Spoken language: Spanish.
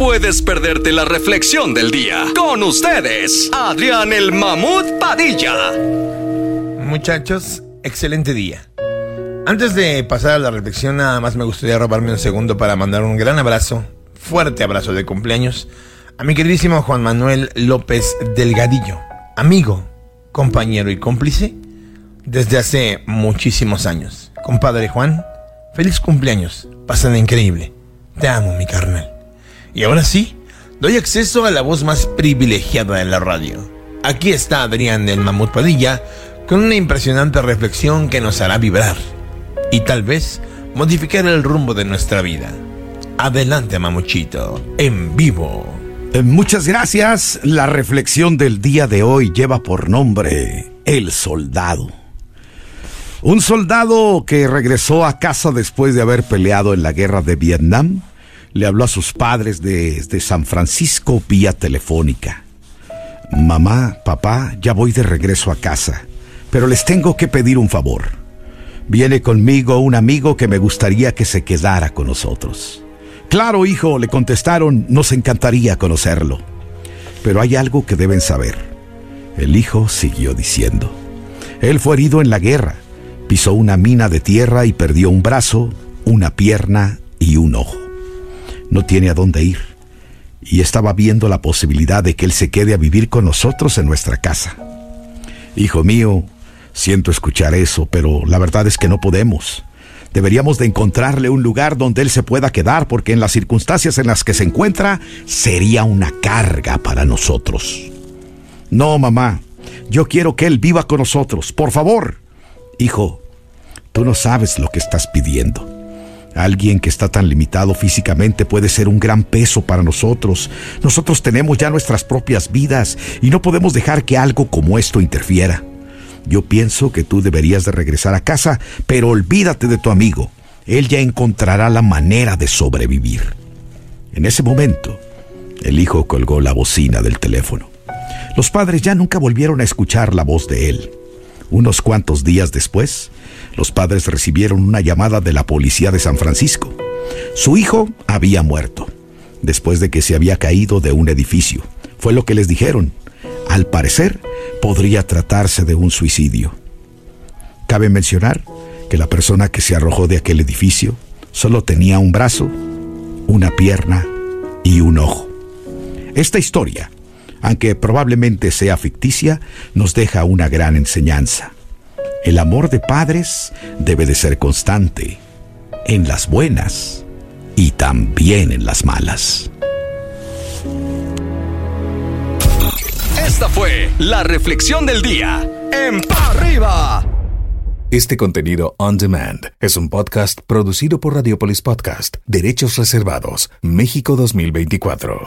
puedes perderte la reflexión del día. Con ustedes, Adrián el Mamut Padilla. Muchachos, excelente día. Antes de pasar a la reflexión, nada más me gustaría robarme un segundo para mandar un gran abrazo, fuerte abrazo de cumpleaños, a mi queridísimo Juan Manuel López Delgadillo, amigo, compañero y cómplice desde hace muchísimos años. Compadre Juan, feliz cumpleaños, pasan increíble. Te amo, mi carnal. Y ahora sí, doy acceso a la voz más privilegiada de la radio. Aquí está Adrián del Mamut Padilla con una impresionante reflexión que nos hará vibrar y tal vez modificar el rumbo de nuestra vida. Adelante, mamuchito, en vivo. Eh, Muchas gracias. La reflexión del día de hoy lleva por nombre El Soldado. Un soldado que regresó a casa después de haber peleado en la guerra de Vietnam le habló a sus padres desde San Francisco vía telefónica. Mamá, papá, ya voy de regreso a casa, pero les tengo que pedir un favor. Viene conmigo un amigo que me gustaría que se quedara con nosotros. Claro, hijo, le contestaron, nos encantaría conocerlo. Pero hay algo que deben saber. El hijo siguió diciendo. Él fue herido en la guerra, pisó una mina de tierra y perdió un brazo, una pierna y un ojo. No tiene a dónde ir. Y estaba viendo la posibilidad de que él se quede a vivir con nosotros en nuestra casa. Hijo mío, siento escuchar eso, pero la verdad es que no podemos. Deberíamos de encontrarle un lugar donde él se pueda quedar porque en las circunstancias en las que se encuentra sería una carga para nosotros. No, mamá, yo quiero que él viva con nosotros, por favor. Hijo, tú no sabes lo que estás pidiendo. Alguien que está tan limitado físicamente puede ser un gran peso para nosotros. Nosotros tenemos ya nuestras propias vidas y no podemos dejar que algo como esto interfiera. Yo pienso que tú deberías de regresar a casa, pero olvídate de tu amigo. Él ya encontrará la manera de sobrevivir. En ese momento, el hijo colgó la bocina del teléfono. Los padres ya nunca volvieron a escuchar la voz de él. Unos cuantos días después, los padres recibieron una llamada de la policía de San Francisco. Su hijo había muerto, después de que se había caído de un edificio. Fue lo que les dijeron. Al parecer, podría tratarse de un suicidio. Cabe mencionar que la persona que se arrojó de aquel edificio solo tenía un brazo, una pierna y un ojo. Esta historia, aunque probablemente sea ficticia, nos deja una gran enseñanza. El amor de padres debe de ser constante, en las buenas y también en las malas. Esta fue la reflexión del día. En Pa' arriba. Este contenido on demand es un podcast producido por Radiopolis Podcast, Derechos Reservados, México 2024.